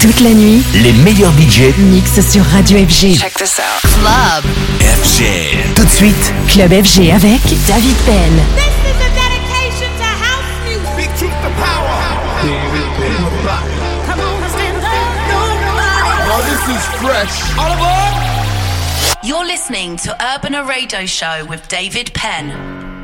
Toute la nuit, les meilleurs budgets mixent sur Radio FG. Check this out. Club FG. Tout de suite, Club FG avec David Penn. This is a dedication to house music. Big truth to power. Come on, stand up. Now this is fresh. All aboard. You're listening to Urban Radio Show with David Penn.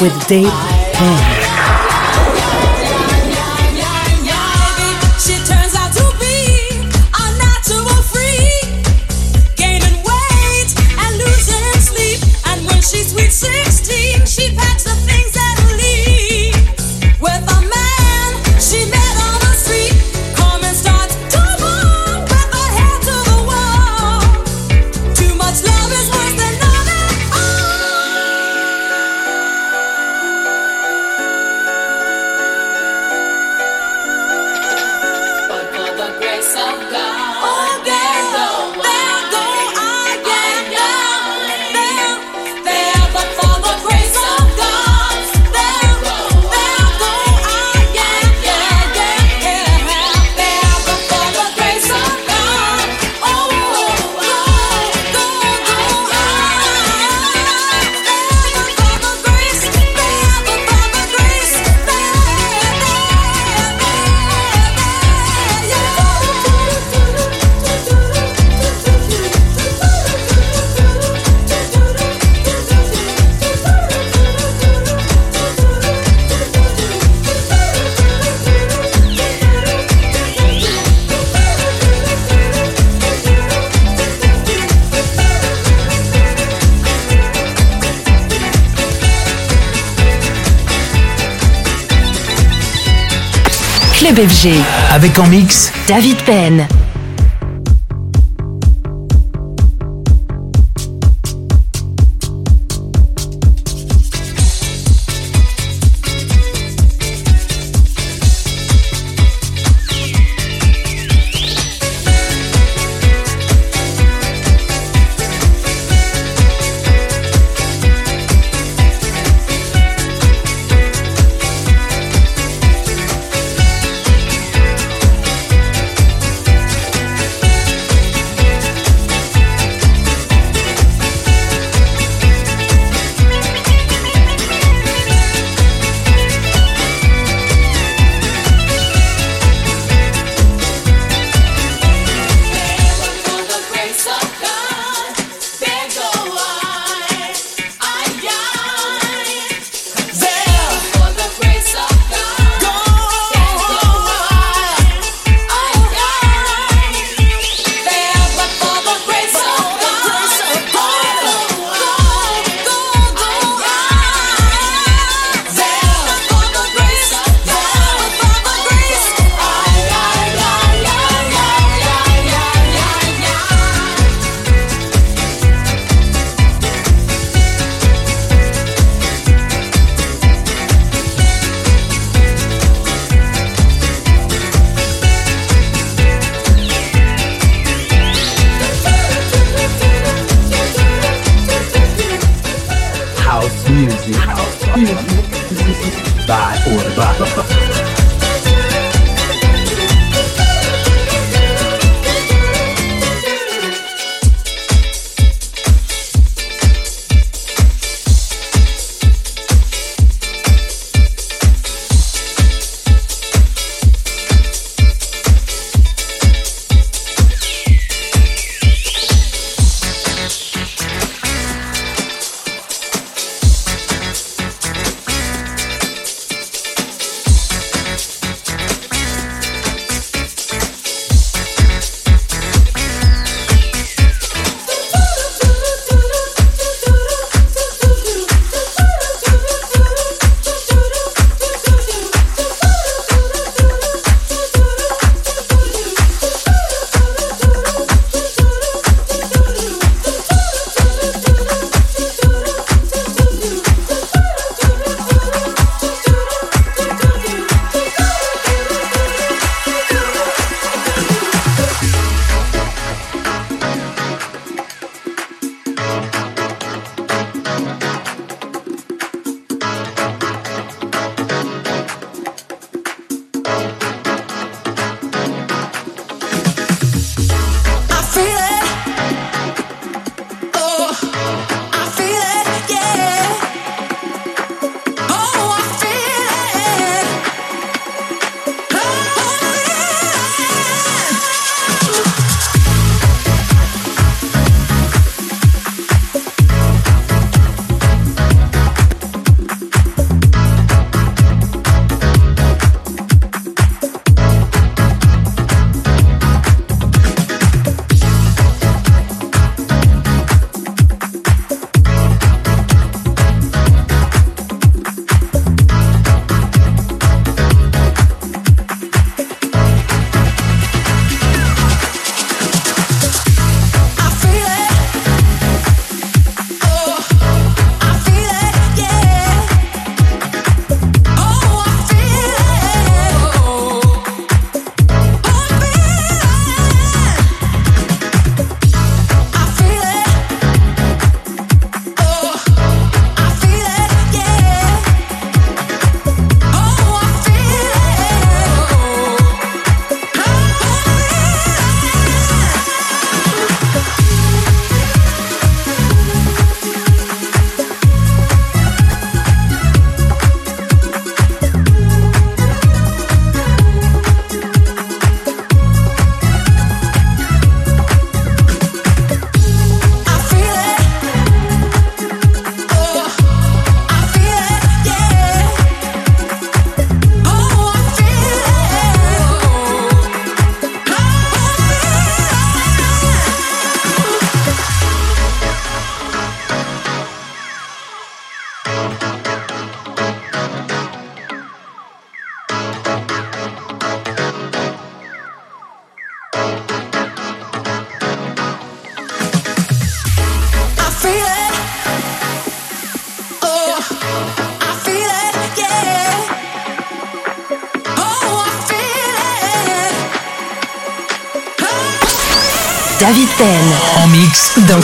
With Dave Penn. FG. Avec en mix David Penn.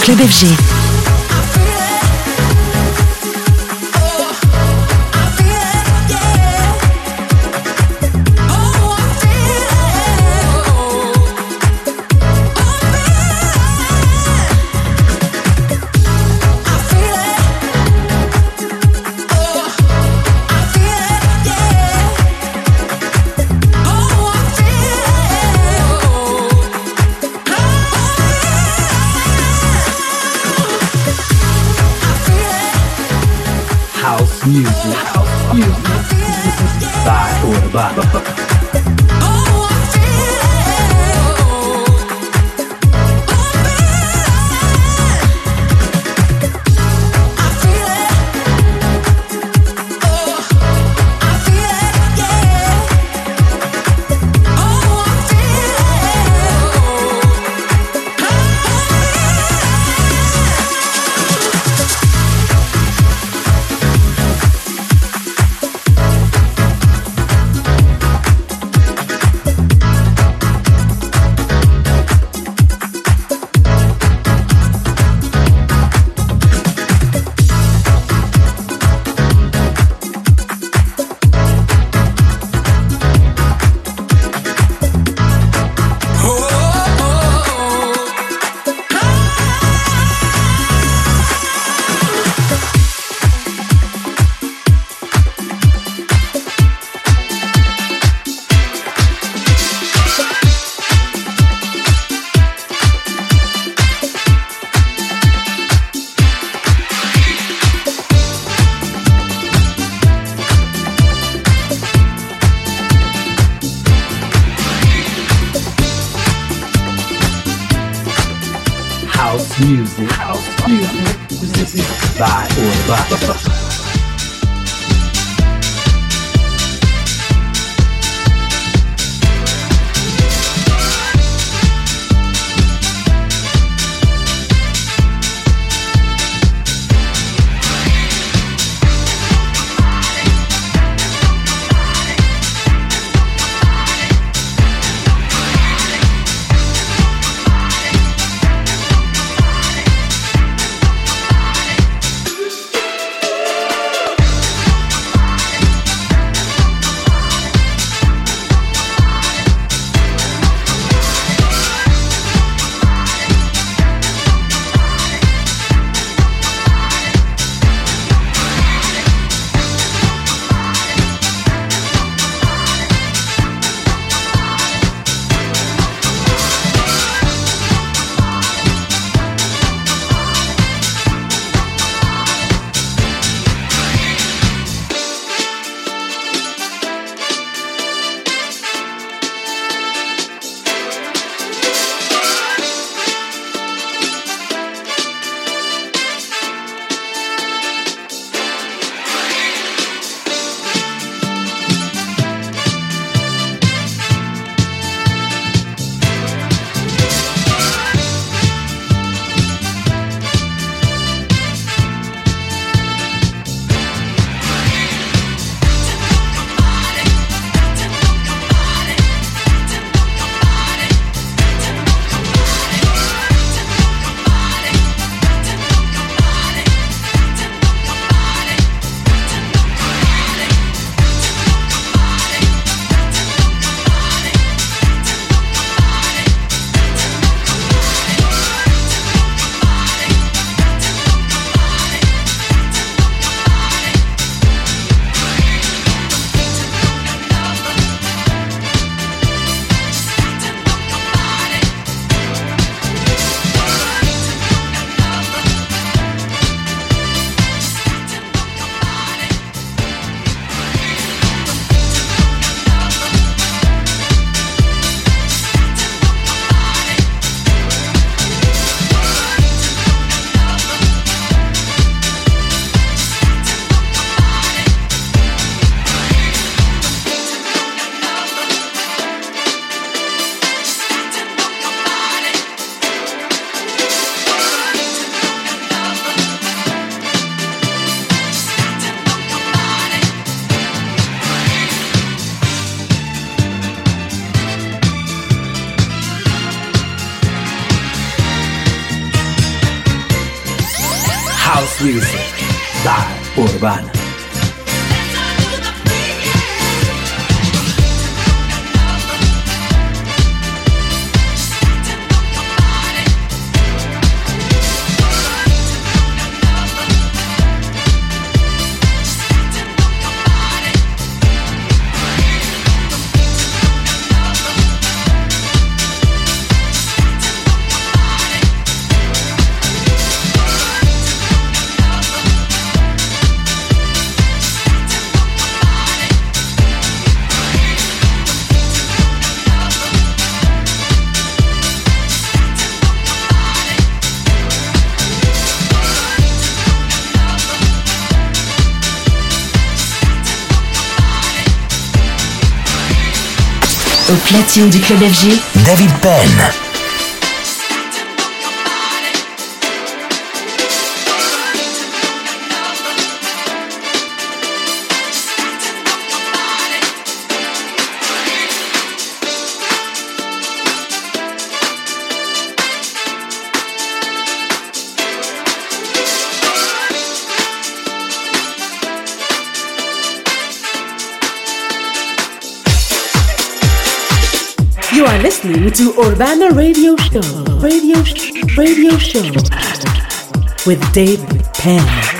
Club FG. Music. Music. By or platine du club FG, David Penn. Listening to Urbana Radio Show. Radio Radio Show with David Penn.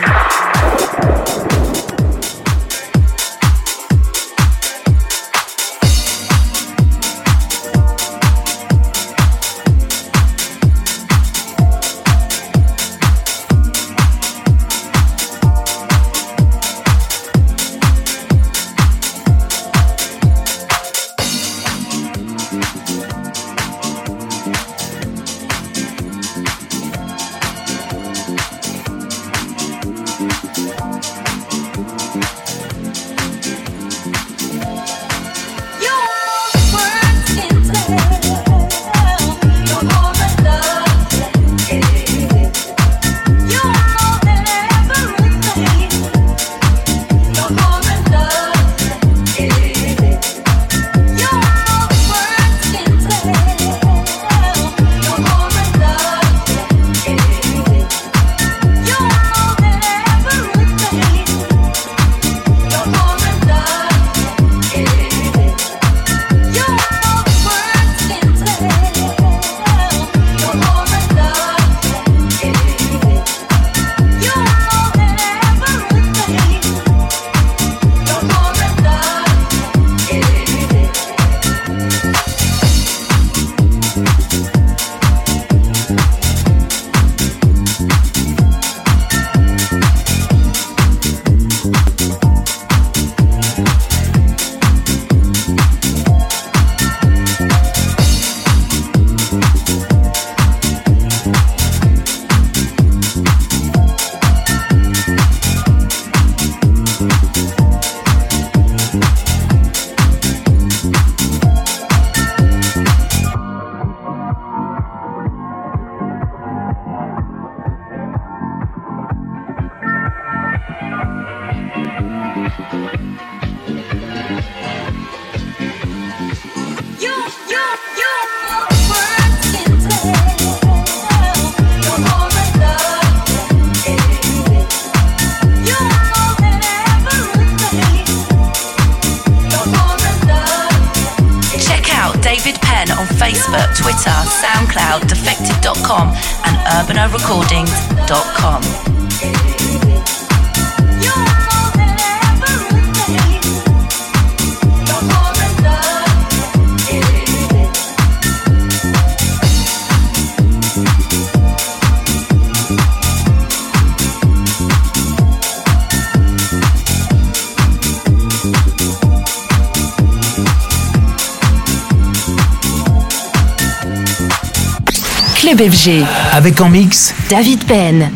FG, Avec en mix David Penn.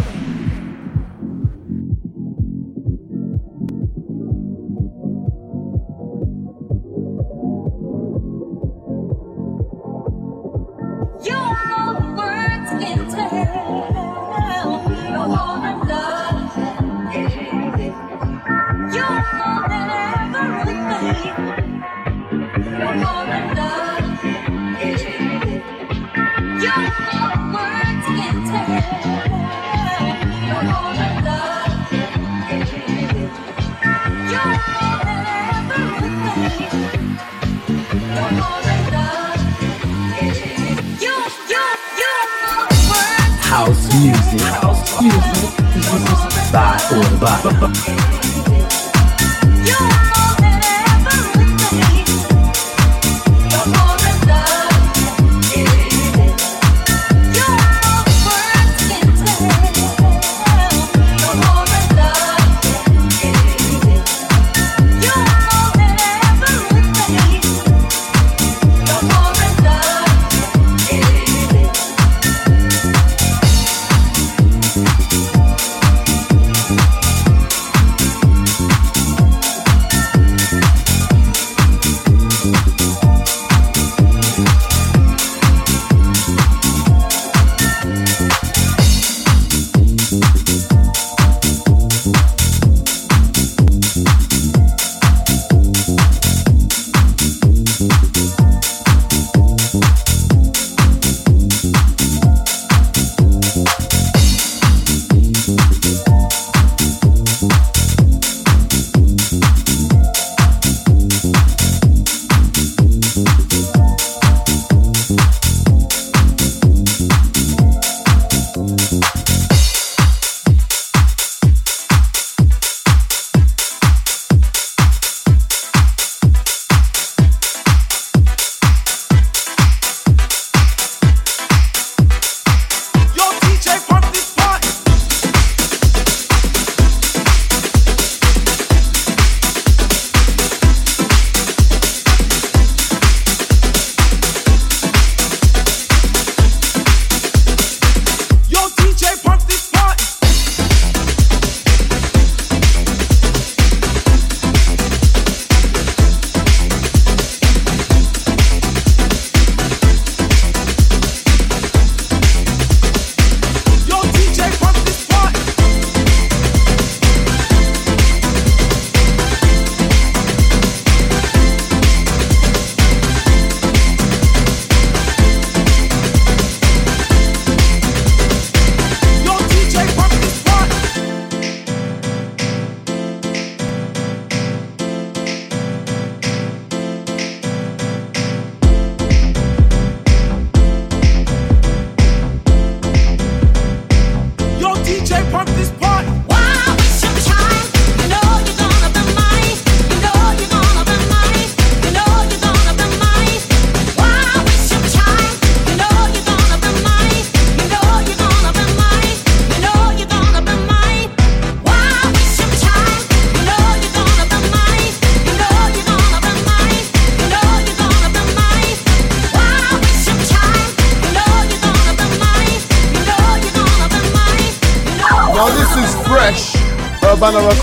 Or by.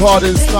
Urbana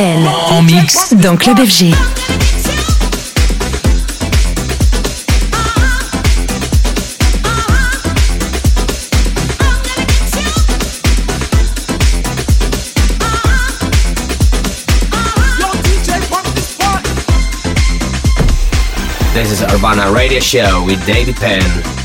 David En mix. Dans Club FG. This is Urbana Radio Show with David Penn.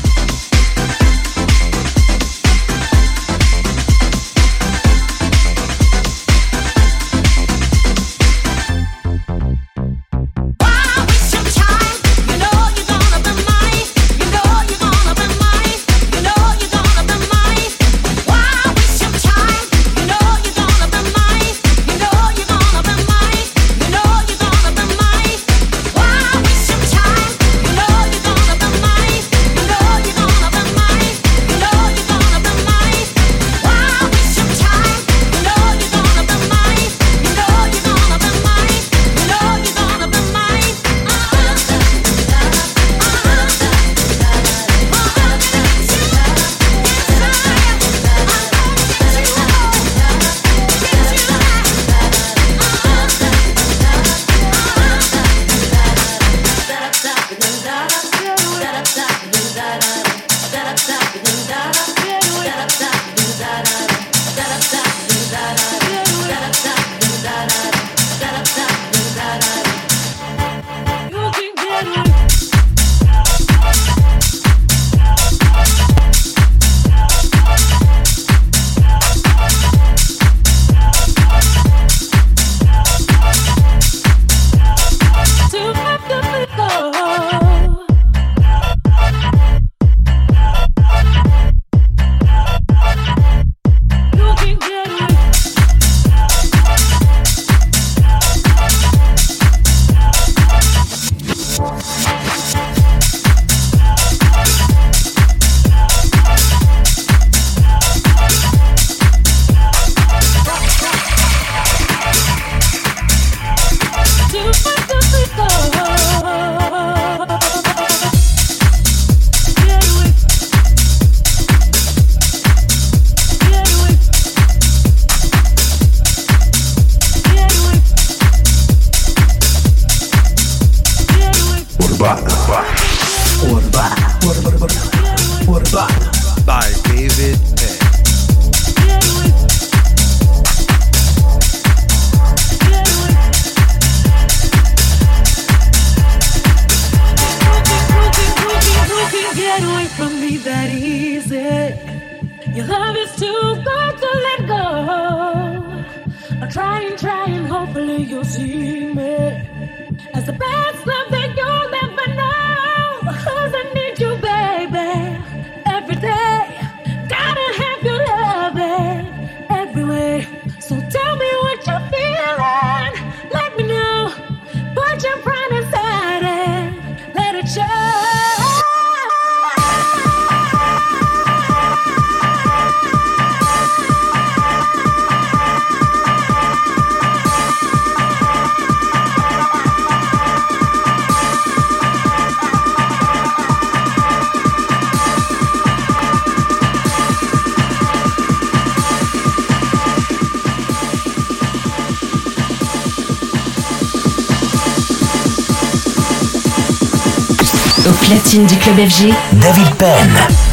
Platine du club FG, David Penn.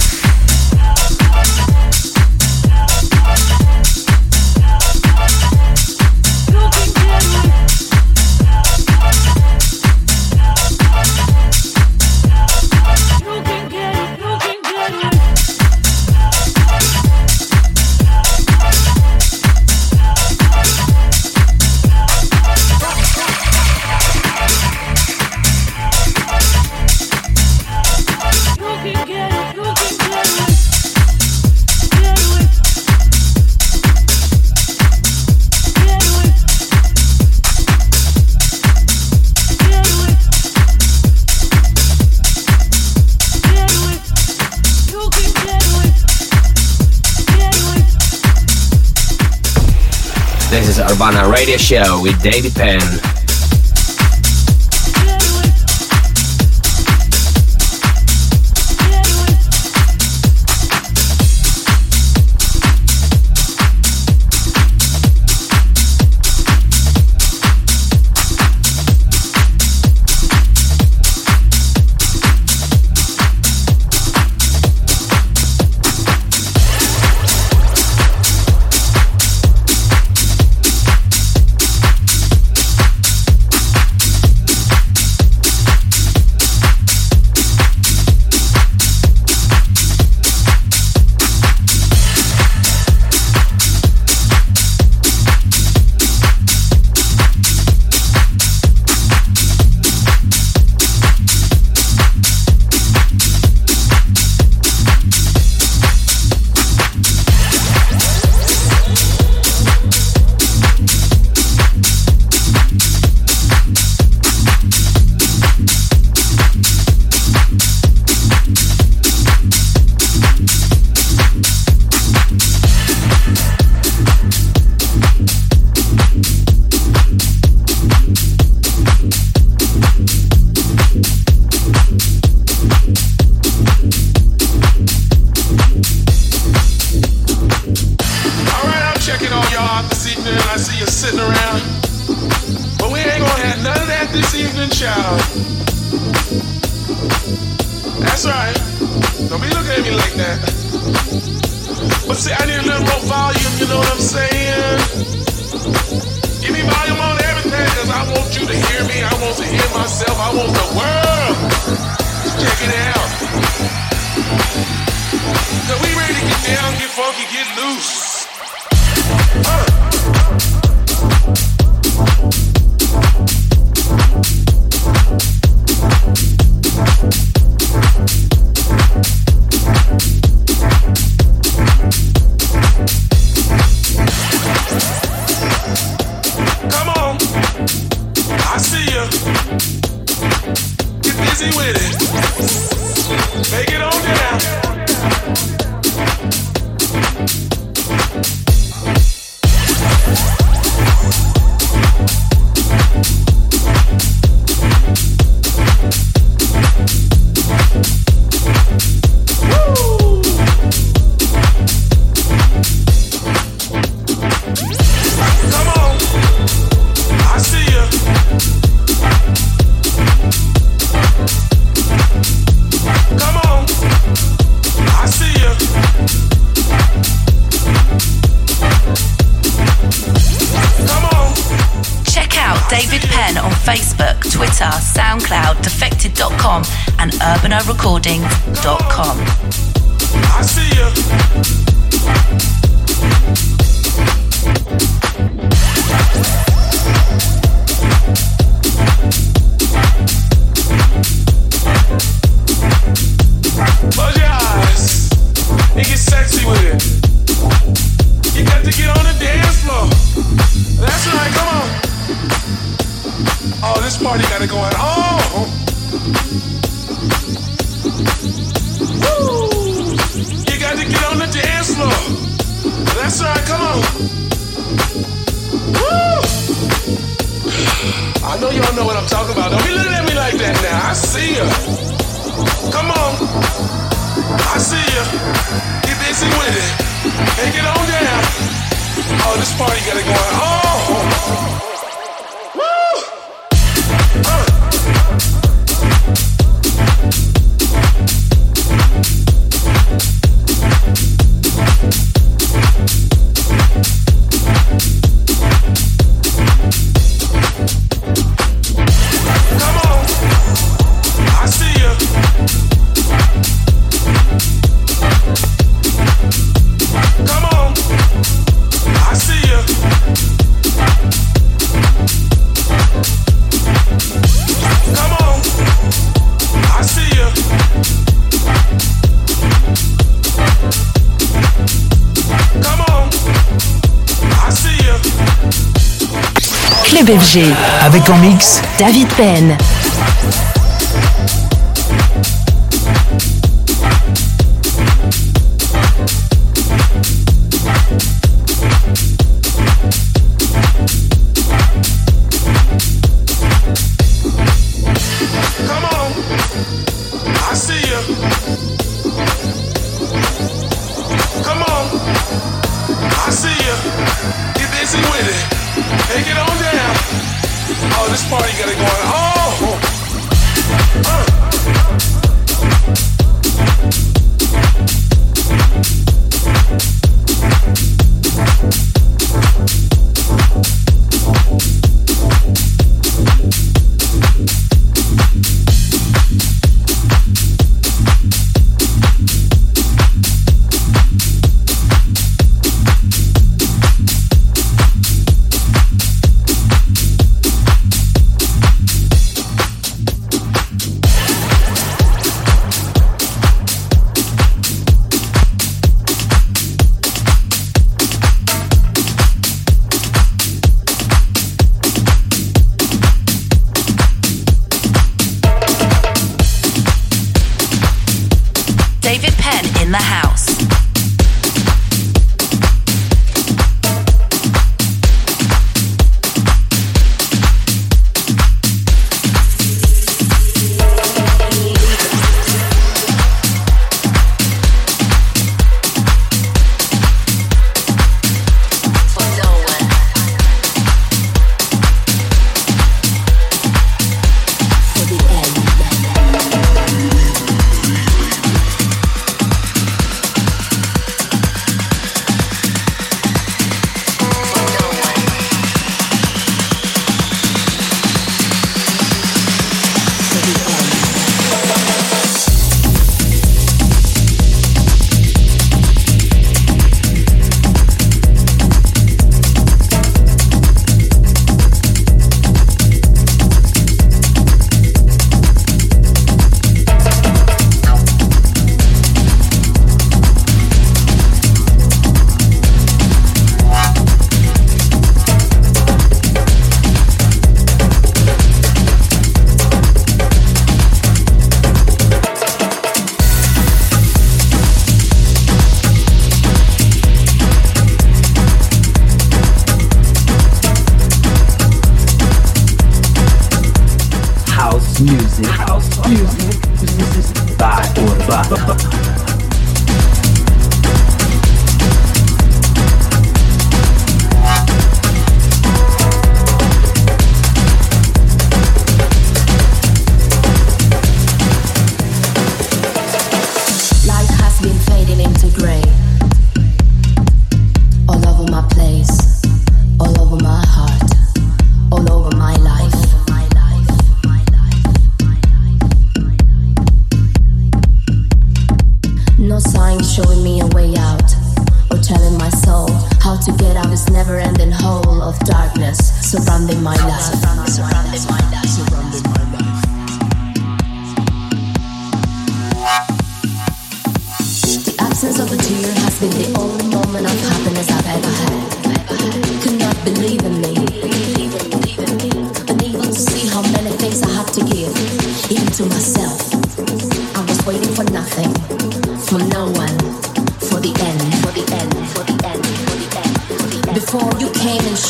Radio Show with David Penn. Facebook, Twitter, SoundCloud, Defected.com, and UrbanaRecordings.com. I see you. Close your eyes and get sexy with it. You got to get on the dance floor. That's right, come on. Oh, this party got it going on. Woo! You got to get on the dance floor. That's right, come on. Woo! I know y'all know what I'm talking about. Don't be looking at me like that now. I see ya. Come on. I see ya. Get busy with it. Take it on down. Oh, this party got it going on. Club FG. Avec en mix David Penn.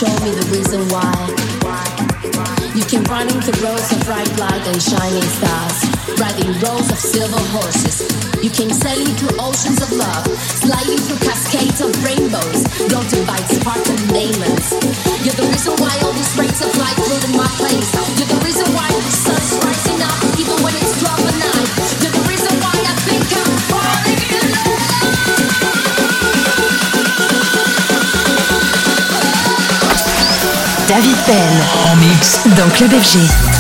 show me the reason why. You came running through rows of bright light and shining stars, riding rows of silver horses. You came sailing through oceans of love, sliding through cascades of rainbows, daunted by sparkling diamonds. You're the reason why all these rays of light flood in my place. You're the reason why the sun's rising up, even when it's 12 at night. David Bell en mix dans Club FG.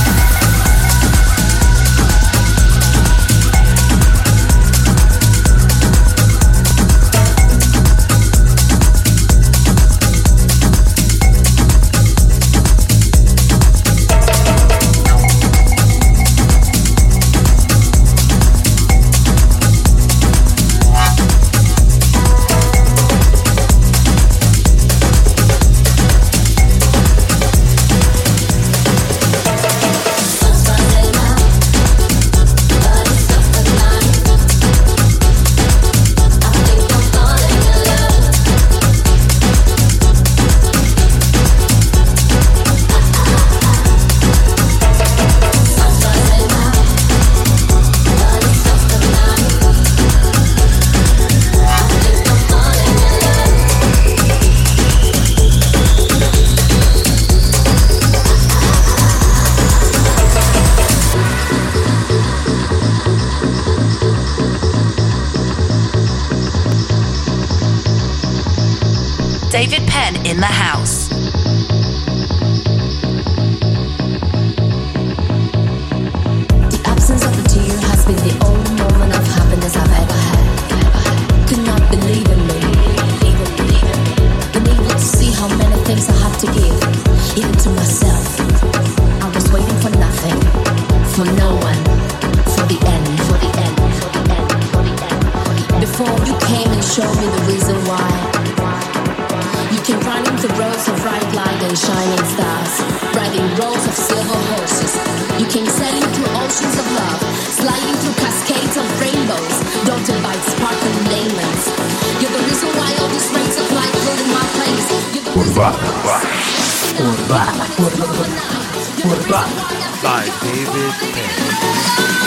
David Penn in the house. The absence of a tear has been the only moment of happiness I've ever had. Could not believe in me. Been able to see how many things I have to give, even to myself. I was waiting for nothing, for no one, for the end, for the end, for the end, for the end. Before you came and showed me the reason. and shining stars, riding rows of silver horses. You came sailing through oceans of love, sliding through cascades of rainbows, dotted by sparkling diamonds. You're the reason why all these rays of light flood in my place. Urbana. Urbana. Urbana. Urbana. By David Penn.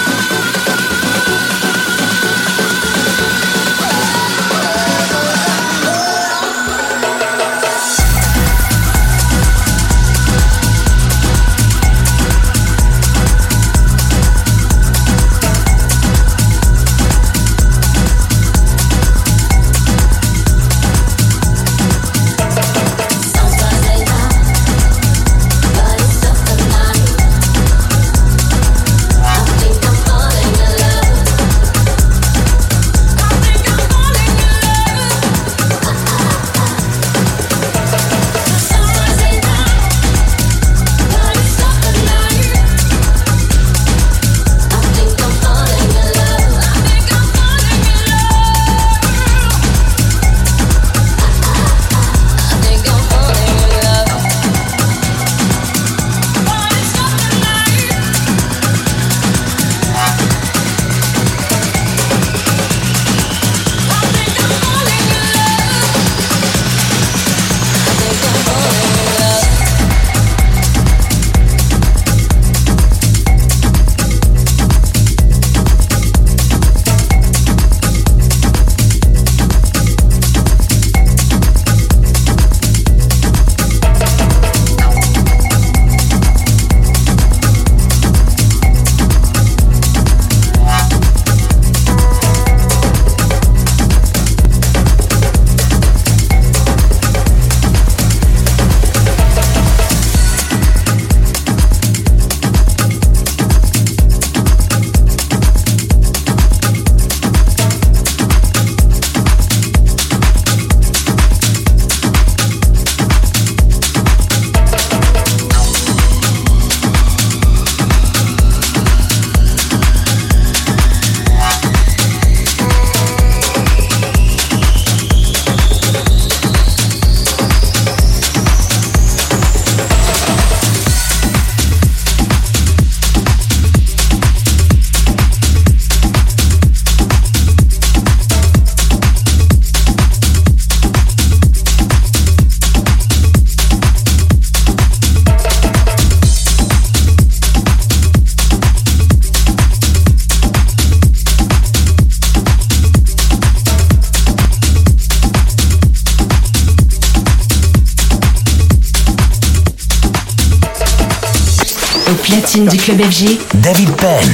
Du club FG. David Penn.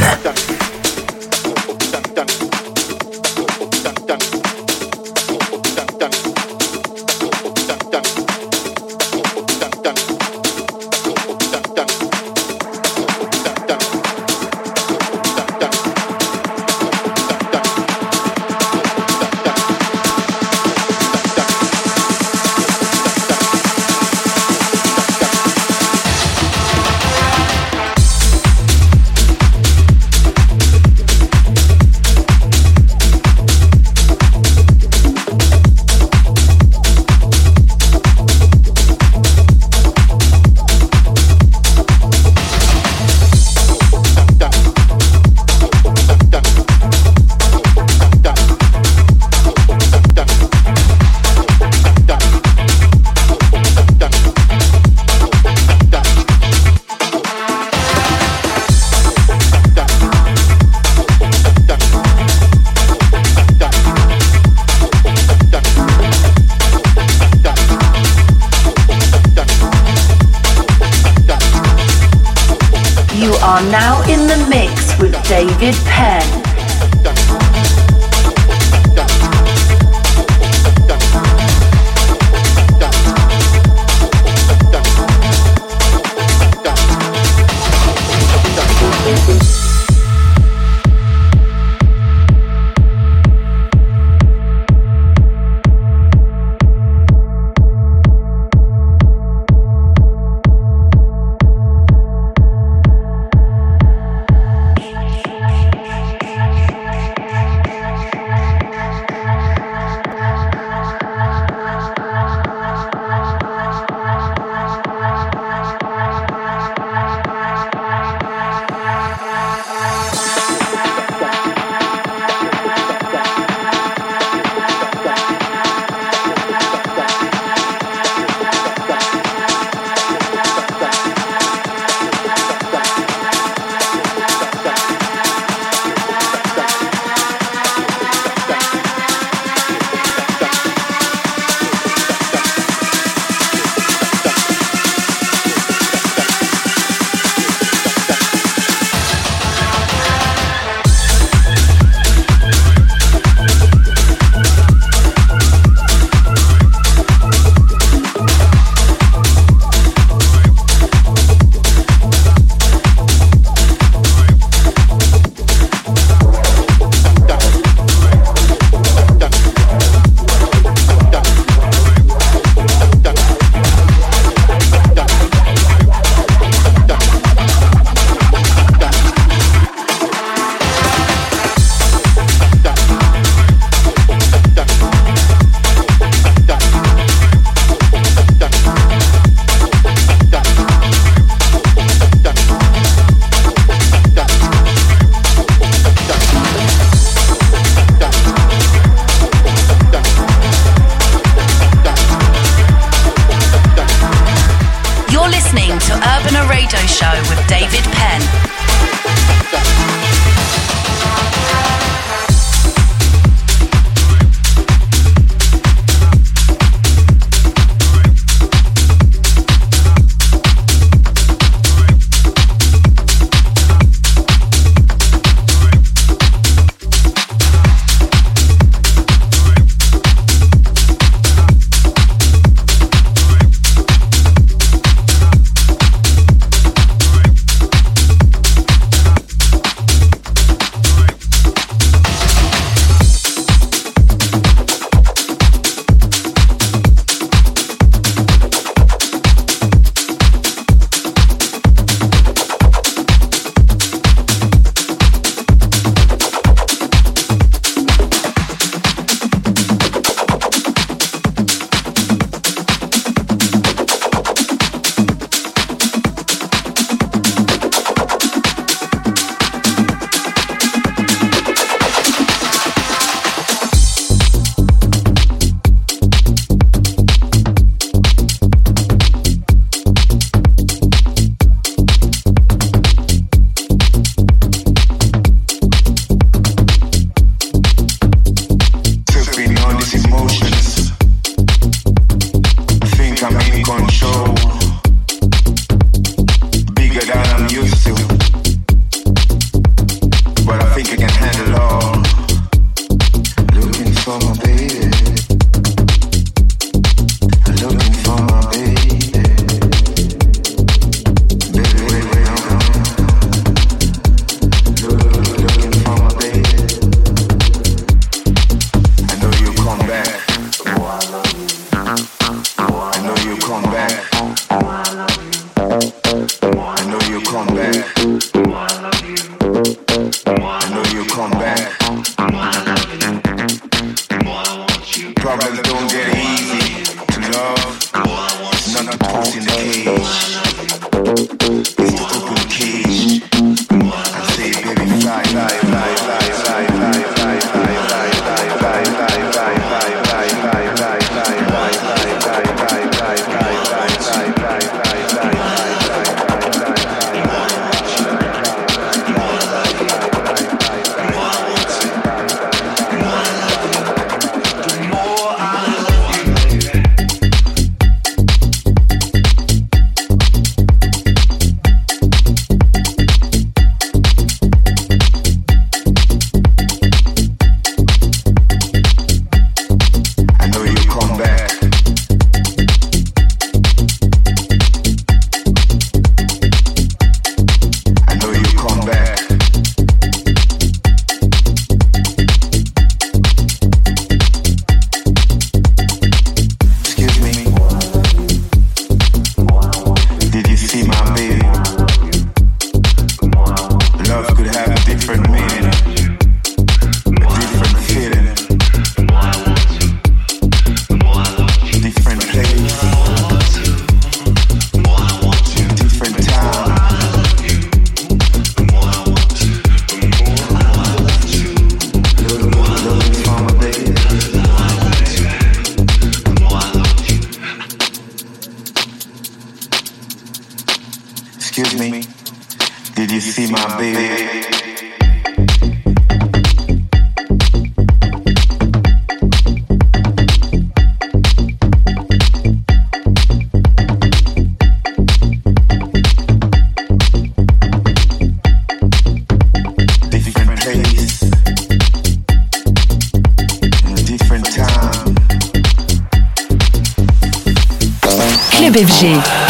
One.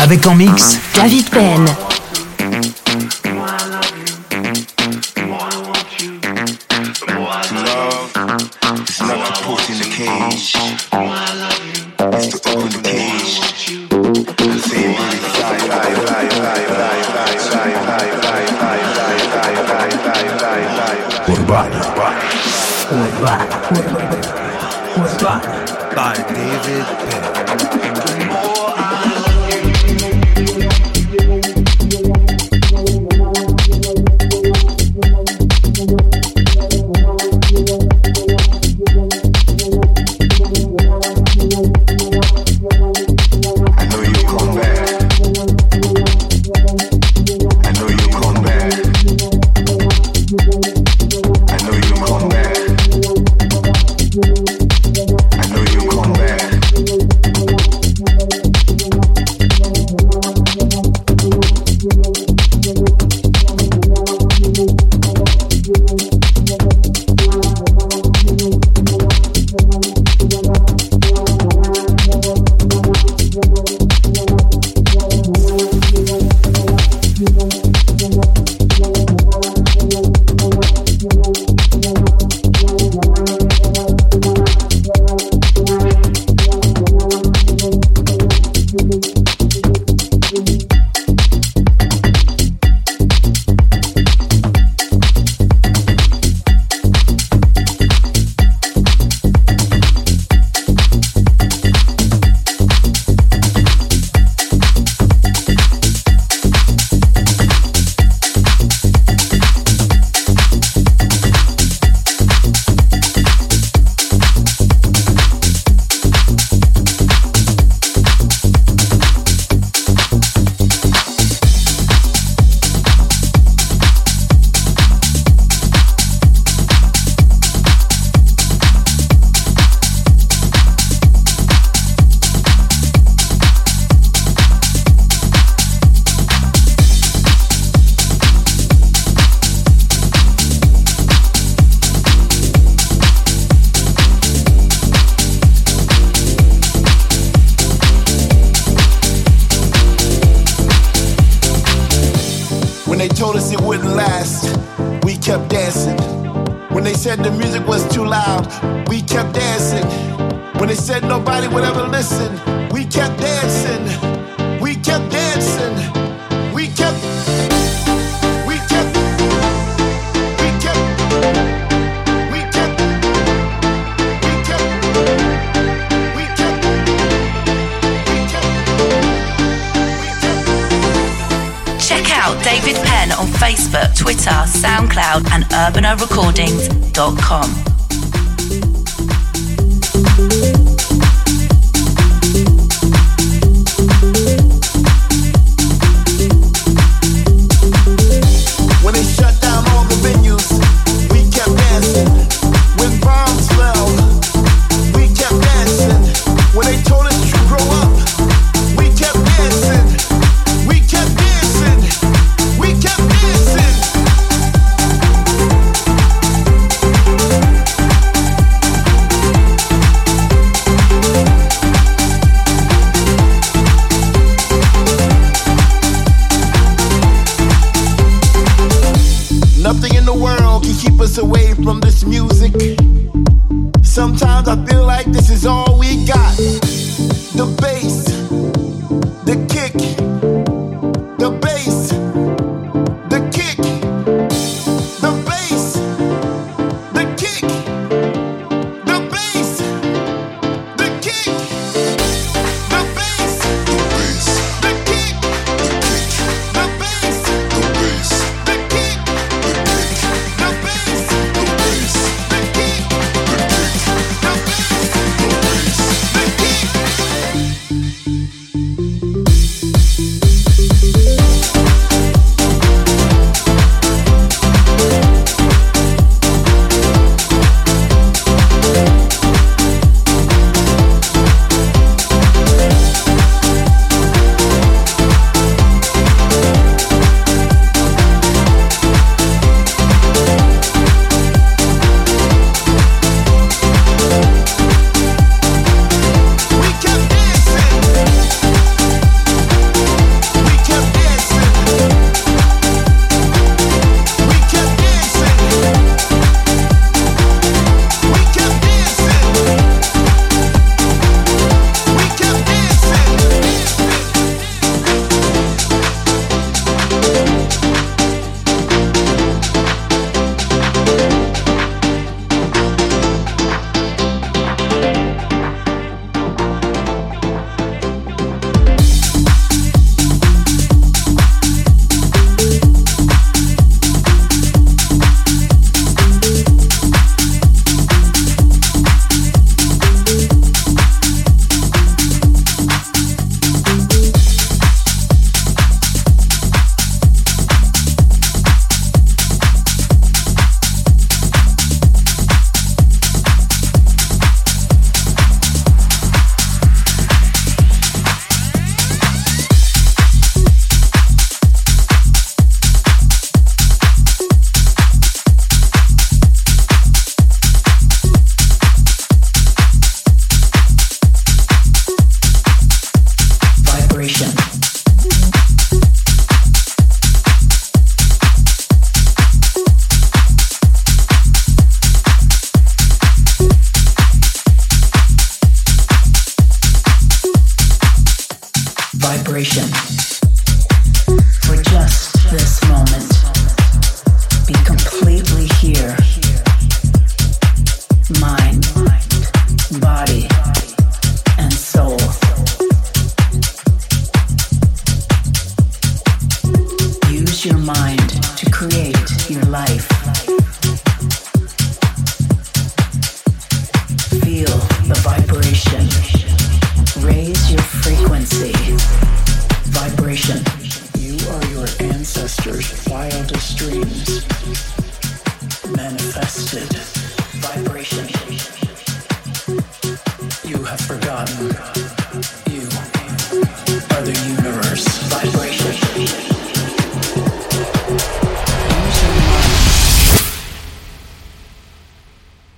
Avec en mix David Penn.